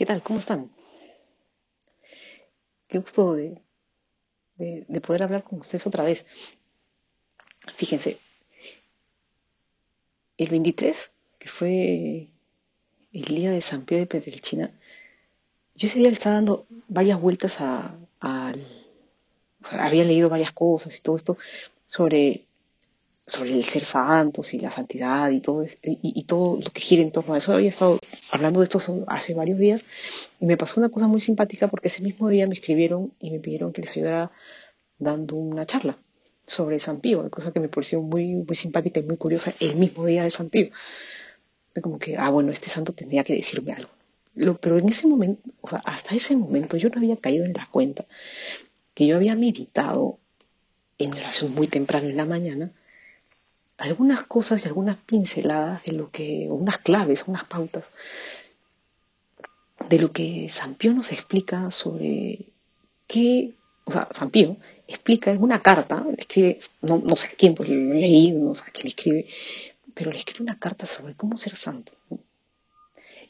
¿Qué tal? ¿Cómo están? Qué gusto de, de, poder hablar con ustedes otra vez. Fíjense, el 23, que fue el día de San Pío de Petrelchina, yo ese día le estaba dando varias vueltas a, había leído varias cosas y todo esto sobre sobre el ser santos y la santidad y todo, y, todo lo que gira en torno a eso. Había estado hablando de esto hace varios días y me pasó una cosa muy simpática porque ese mismo día me escribieron y me pidieron que les ayudara dando una charla sobre San Pío, cosa que me pareció muy, muy simpática y muy curiosa el mismo día de San Pío. Como que, ah, bueno, este santo tendría que decirme algo. Lo, pero en ese momento, o sea, hasta ese momento yo no había caído en la cuenta que yo había meditado en oración muy temprano en la mañana algunas cosas y algunas pinceladas de lo que, o unas claves, unas pautas, de lo que San nos explica sobre qué, o sea, San explica en una carta, escribe, no, no sé quién, pues leí, no sé quién escribe, pero le escribe una carta sobre cómo ser santo.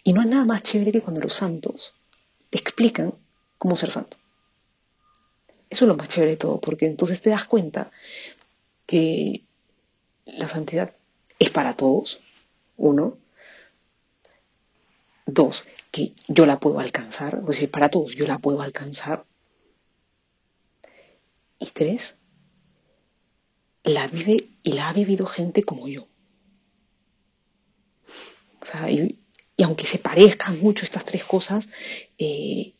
Y no hay nada más chévere que cuando los santos explican cómo ser santo. Eso es lo más chévere de todo, porque entonces te das cuenta que la santidad es para todos, uno. Dos, que yo la puedo alcanzar, es decir, para todos yo la puedo alcanzar. Y tres, la vive y la ha vivido gente como yo. O sea, y, aunque se parezcan mucho estas tres cosas, eh,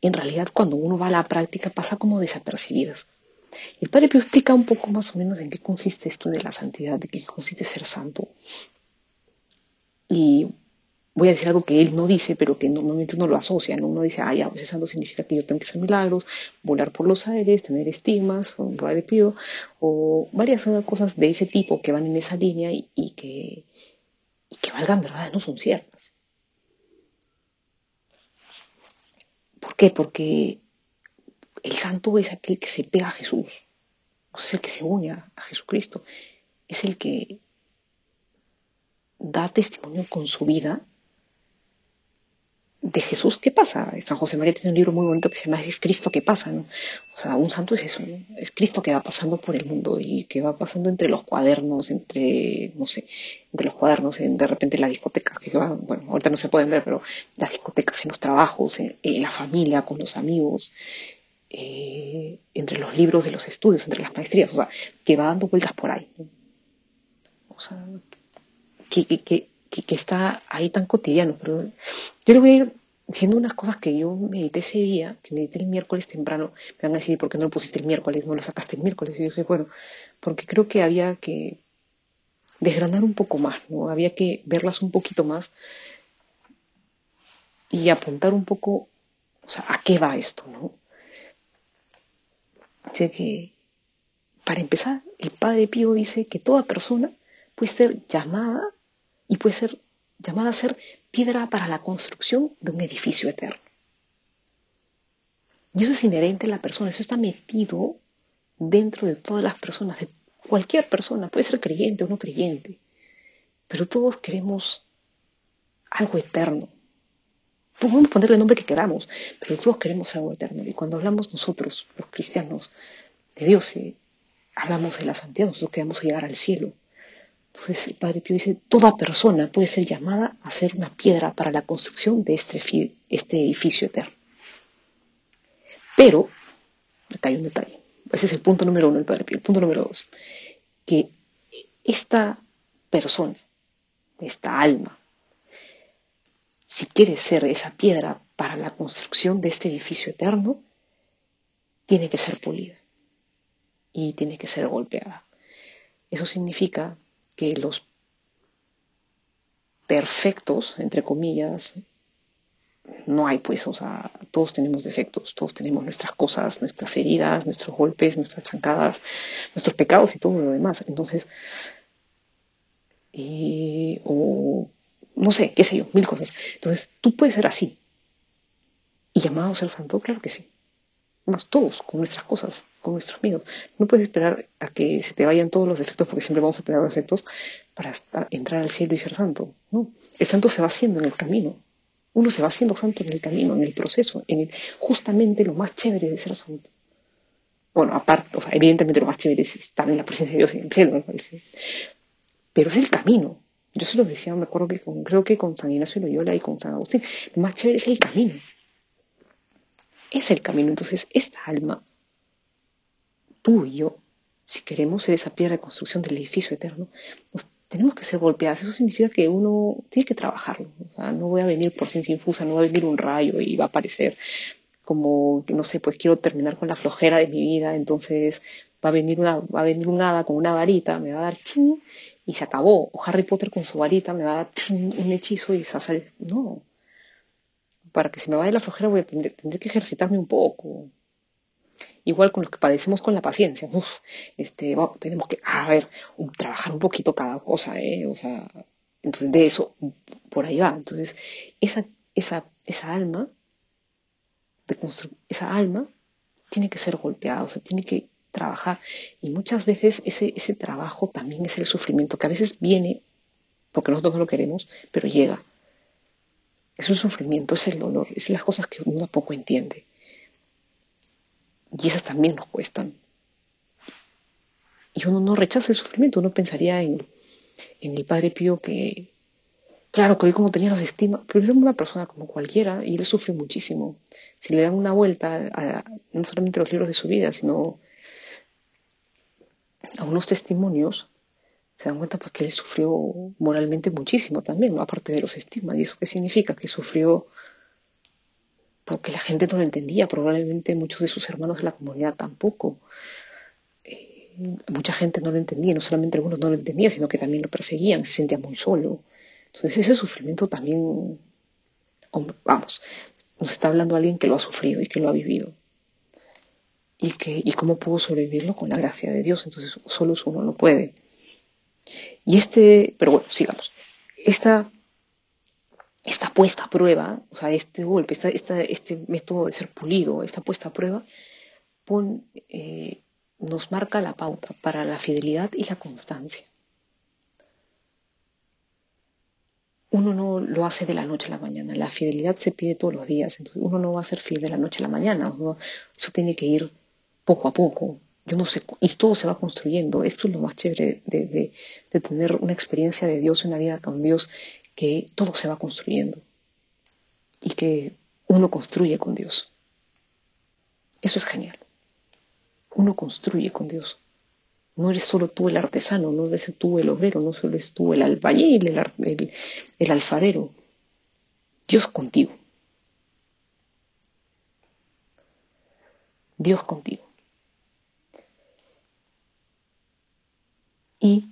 en realidad cuando uno va a la práctica pasa como desapercibidas. El Padre Pío explica un poco más o menos en qué consiste esto de la santidad, de qué consiste ser santo. Y voy a decir algo que él no dice, pero que normalmente uno lo asocia, ¿no? Uno dice, ah, ya, santo significa que yo tengo que hacer milagros, volar por los aires, tener estigmas, un Padre Pío, o varias cosas de ese tipo que van en esa línea y, que, y que valgan verdad, no son ciertas. ¿Por qué? Porque el santo es aquel que se pega a Jesús, es el que se une a Jesucristo, es el que da testimonio con su vida de Jesús. ¿qué pasa. San José María tiene un libro muy bonito que se llama Es Cristo que pasa, ¿no? O sea, un santo es eso, Es Cristo que va pasando por el mundo y que va pasando entre los cuadernos, entre, no sé, entre los cuadernos, en, de repente la discoteca, que va, bueno, ahorita no se pueden ver, pero las discotecas en los trabajos, en la familia, con los amigos, eh, entre los libros de los estudios, entre las maestrías, o sea, que va dando vueltas por ahí. O sea, que, que, que, que, está ahí tan cotidiano. Pero yo le voy a ir diciendo unas cosas que yo medité ese día, que medité el miércoles temprano. Me van a decir, ¿por qué no lo pusiste el miércoles? No lo sacaste el miércoles. Y yo dije, bueno, porque creo que había que desgranar un poco más, ¿no? Había que verlas un poquito más y apuntar un poco, o sea, a qué va esto, ¿no? Que, para empezar, el Padre Pío dice que toda persona puede ser llamada y puede ser llamada a ser piedra para la construcción de un edificio eterno. Y eso es inherente a la persona, eso está metido dentro de todas las personas, de cualquier persona, puede ser creyente o no creyente, pero todos queremos algo eterno, Podemos ponerle el nombre que queramos, pero todos queremos algo eterno. Y cuando hablamos nosotros, los cristianos, de Dios, hablamos de la santidad, nosotros queremos llegar al cielo. Entonces el Padre Pío dice, toda persona puede ser llamada a ser una piedra para la construcción de este, este edificio eterno. Pero, acá hay un detalle. Ese es el punto número uno del Padre Pío. El punto número dos, que esta persona, esta alma, si quiere ser esa piedra para la construcción de este edificio eterno, tiene que ser pulida y tiene que ser golpeada. Eso significa que los perfectos, entre comillas, no hay pues, o sea, todos tenemos defectos, todos tenemos nuestras cosas, nuestras heridas, nuestros golpes, nuestras chancadas, nuestros pecados y todo lo demás. Entonces, o no sé, qué sé yo, mil cosas. Entonces, tú puedes ser así. ¿Y llamado a ser santo? Claro que sí. Más todos, con nuestras cosas, con nuestros miedos. No puedes esperar a que se te vayan todos los defectos, porque siempre vamos a tener defectos, para entrar al cielo y ser santo. No. El santo se va haciendo en el camino. Uno se va haciendo santo en el camino, en el proceso, en el, justamente lo más chévere de ser santo. Bueno, aparte, o sea, evidentemente lo más chévere es estar en la presencia de Dios en el cielo, me parece. Pero es el camino. Yo se lo decía, me acuerdo que con, creo que con San Ignacio Loyola y con San Agustín, más chévere es el camino. Es el camino. Entonces, esta alma, tú y yo, si queremos ser esa piedra de construcción del edificio eterno, nos tenemos que ser golpeadas. Eso significa que uno tiene que trabajarlo. O sea, no voy a venir por ciencia infusa, no va a venir un rayo y va a aparecer como, no sé, pues quiero terminar con la flojera de mi vida, entonces va a venir una, va a venir un hada con una varita, me va a dar ching y se acabó. O Harry Potter con su varita me va a dar un hechizo y se va a salir. No. Para que se me vaya la flojera voy a tener, tendré que ejercitarme un poco, igual con los que padecemos con la paciencia. este, tenemos que, a ver, trabajar un poquito cada cosa, ¿eh? O sea, entonces de eso, por ahí va. Entonces, esa, esa, esa alma, de esa alma tiene que ser golpeada, o sea, tiene que trabajar. Y muchas veces ese, ese trabajo también es el sufrimiento, que a veces viene porque nosotros no lo queremos, pero llega. Es un sufrimiento, es el dolor, es las cosas que uno poco entiende. Y esas también nos cuestan. Y uno no rechaza el sufrimiento, uno pensaría en, el Padre Pío que, claro, que hoy como tenía los estima, pero era una persona como cualquiera y él sufre muchísimo. Si le dan una vuelta a, no solamente los libros de su vida, sino a unos testimonios, se dan cuenta pues que él sufrió moralmente muchísimo también, aparte de los estigmas. ¿Y eso qué significa? Que sufrió porque la gente no lo entendía, probablemente muchos de sus hermanos de la comunidad tampoco. Eh, mucha gente no lo entendía, no solamente algunos no lo entendían, sino que también lo perseguían, se sentía muy solo. Entonces ese sufrimiento también, vamos, nos está hablando alguien que lo ha sufrido y que lo ha vivido. Y, que, y cómo pudo sobrevivirlo con la gracia de Dios. Entonces solo uno no puede. Y este, pero bueno, sigamos. Esta esta puesta a prueba, o sea, este golpe, este método de ser pulido, esta puesta a prueba, eh, nos marca la pauta para la fidelidad y la constancia. Uno no lo hace de la noche a la mañana, la fidelidad se pide todos los días, entonces uno no va a ser fiel de la noche a la mañana, eso tiene que ir poco a poco. Yo no sé, y todo se va construyendo. Esto es lo más chévere de, tener una experiencia de Dios, una vida con Dios, que todo se va construyendo y que uno construye con Dios. Eso es genial. Uno construye con Dios. No eres solo tú el artesano, no eres tú el obrero, no solo eres tú el albañil, el alfarero. Dios contigo. Dios contigo. Y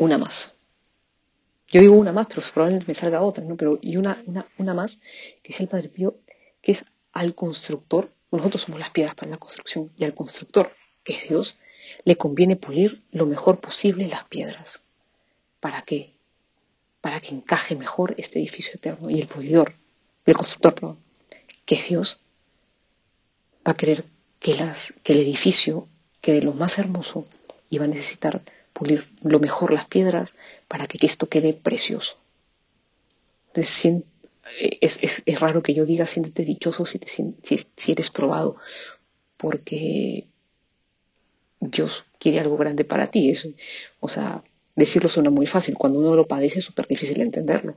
una más. Yo digo una más, pero probablemente me salga otra, ¿no? Pero, y una, una, una más, que es el Padre Pío, que es al constructor, nosotros somos las piedras para la construcción, y al constructor, que es Dios, le conviene pulir lo mejor posible las piedras. ¿Para qué? Para que encaje mejor este edificio eterno. Y el pulidor, el constructor, perdón, que es Dios, va a querer que, las, que el edificio quede lo más hermoso y va a necesitar pulir lo mejor las piedras para que esto quede precioso. Entonces, es, raro que yo diga siéntete dichoso si, si, eres probado, porque Dios quiere algo grande para ti. Eso, o sea, decirlo suena muy fácil, cuando uno lo padece es súper difícil entenderlo.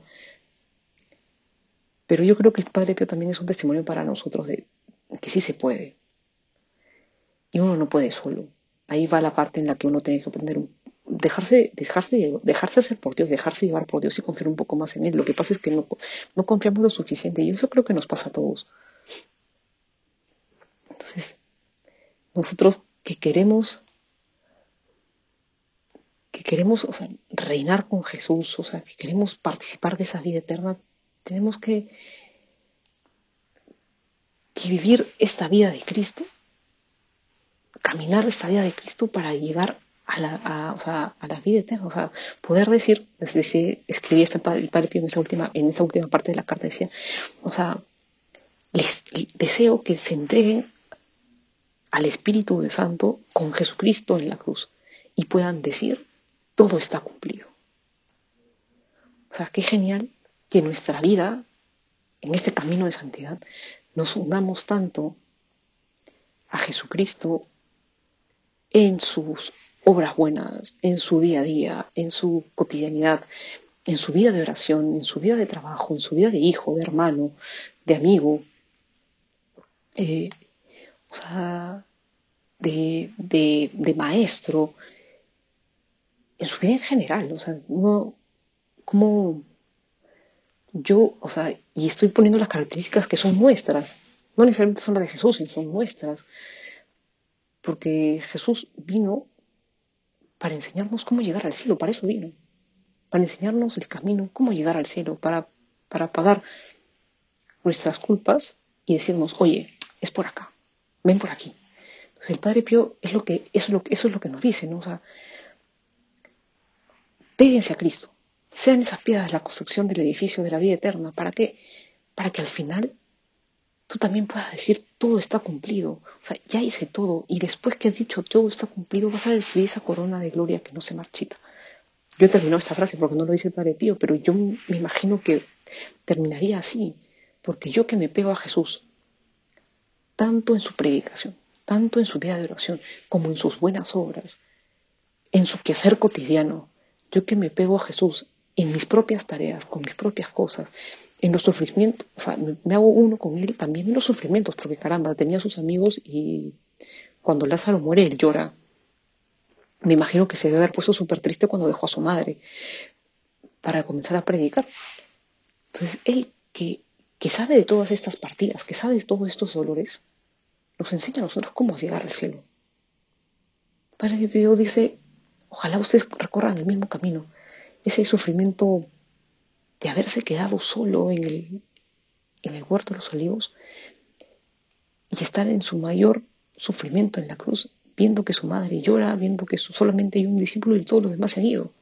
Pero yo creo que el Padre Pío también es un testimonio para nosotros de que sí se puede. Y uno no puede solo. Ahí va la parte en la que uno tiene que aprender dejarse, dejarse, dejarse hacer por Dios, dejarse llevar por Dios y confiar un poco más en Él. Lo que pasa es que no, no confiamos lo suficiente y eso creo que nos pasa a todos. Entonces, nosotros que queremos, que queremos o sea, reinar con Jesús, o sea, que queremos participar de esa vida eterna, tenemos que, que vivir esta vida de Cristo, caminar esta vida de Cristo para llegar a la, o sea, a la vida eterna. O sea, poder decir, desde escribí este el Padre Pío en esa última, en esa última parte de la carta, decía, o sea, les deseo que se entreguen al Espíritu Santo con Jesucristo en la cruz y puedan decir, todo está cumplido. O sea, qué genial que nuestra vida, en este camino de santidad, nos unamos tanto a Jesucristo en sus obras buenas, en su día a día, en su cotidianidad, en su vida de oración, en su vida de trabajo, en su vida de hijo, de hermano, de amigo, eh, o sea, de, de, maestro, en su vida en general, o sea, no, como yo, o sea, y estoy poniendo las características que son nuestras, no necesariamente son las de Jesús, sino son nuestras, porque Jesús vino para enseñarnos cómo llegar al cielo, para eso vino, para enseñarnos el camino, cómo llegar al cielo, para, para pagar nuestras culpas y decirnos, oye, es por acá, ven por aquí. Entonces el Padre Pío es lo que, eso es lo, eso es lo que nos dice, ¿no? O sea, péguense a Cristo, sean esas piedras la construcción del edificio de la vida eterna. ¿Para qué? Para que al final tú también puedas decir todo está cumplido. O sea, ya hice todo y después que has dicho todo está cumplido vas a recibir esa corona de gloria que no se marchita. Yo he terminado esta frase porque no lo dice el Padre Pío, pero yo me imagino que terminaría así, porque yo que me pego a Jesús, tanto en su predicación, tanto en su vida de oración, como en sus buenas obras, en su quehacer cotidiano, yo que me pego a Jesús en mis propias tareas, con mis propias cosas, en los sufrimientos, o sea, me, hago uno con él también en los sufrimientos, porque caramba, tenía sus amigos y cuando Lázaro muere, él llora. Me imagino que se debe haber puesto súper triste cuando dejó a su madre para comenzar a predicar. Entonces, él que, que sabe de todas estas partidas, que sabe de todos estos dolores, nos enseña a nosotros cómo llegar al cielo. Padre Pío dice, ojalá ustedes recorran el mismo camino, ese sufrimiento de haberse quedado solo en el, en el huerto de los olivos y estar en su mayor sufrimiento en la cruz, viendo que su madre llora, viendo que solamente hay un discípulo y todos los demás se han ido.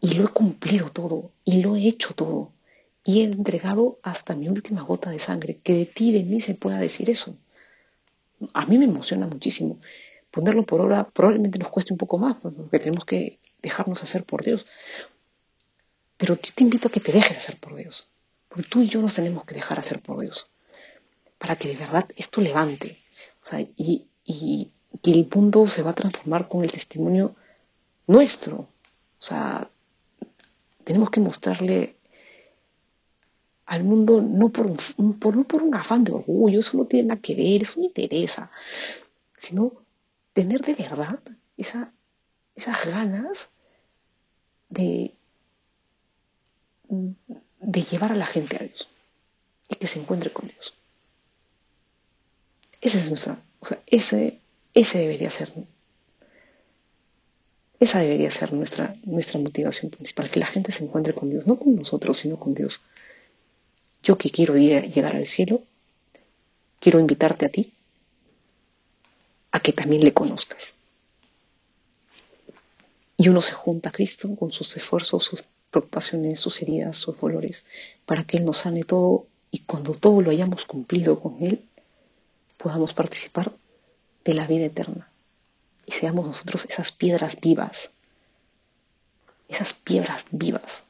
Y lo he cumplido todo, y lo he hecho todo, y he entregado hasta mi última gota de sangre, que de ti, de mí se pueda decir eso. A mí me emociona muchísimo. Ponerlo por ahora probablemente nos cueste un poco más, porque tenemos que dejarnos hacer por Dios. Pero yo te invito a que te dejes hacer por Dios. Porque tú y yo nos tenemos que dejar hacer por Dios. Para que de verdad esto levante. O sea, y, y que el mundo se va a transformar con el testimonio nuestro. O sea, tenemos que mostrarle al mundo no por un, por, no por un afán de orgullo, eso no tiene nada que ver, eso no interesa, sino tener de verdad esa, esas ganas de, de llevar a la gente a Dios y que se encuentre con Dios. Esa es nuestra, o sea, ese, ese debería ser, esa debería ser nuestra, nuestra motivación principal, que la gente se encuentre con Dios, no con nosotros, sino con Dios. Yo que quiero ir, llegar al cielo, quiero invitarte a ti a que también le conozcas. Y uno se junta a Cristo con sus esfuerzos, sus preocupaciones, sus heridas, sus dolores, para que Él nos sane todo y cuando todo lo hayamos cumplido con Él, podamos participar de la vida eterna y seamos nosotros esas piedras vivas, esas piedras vivas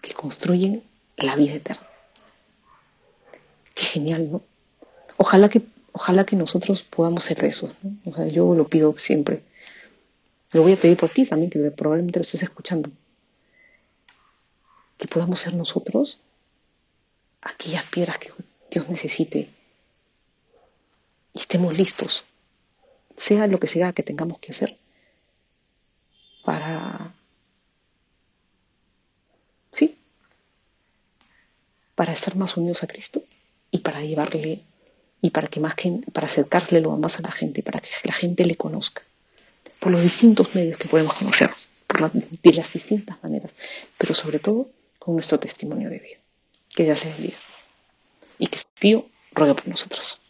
que construyen la vida eterna. Qué genial, ¿no? Ojalá que, ojalá que nosotros podamos ser de eso. O sea, yo lo pido siempre lo voy a pedir por ti también, que probablemente lo estés escuchando. Que podamos ser nosotros aquellas piedras que Dios necesite y estemos listos, sea lo que sea que tengamos que hacer, para, sí, para estar más unidos a Cristo y para llevarle y para que más que para acercarle más a la gente, para que la gente le conozca por los distintos medios que podemos conocer, por de las distintas maneras, pero sobre todo con nuestro testimonio de vida. Que Dios les bendiga. Y que Pío ruega por nosotros.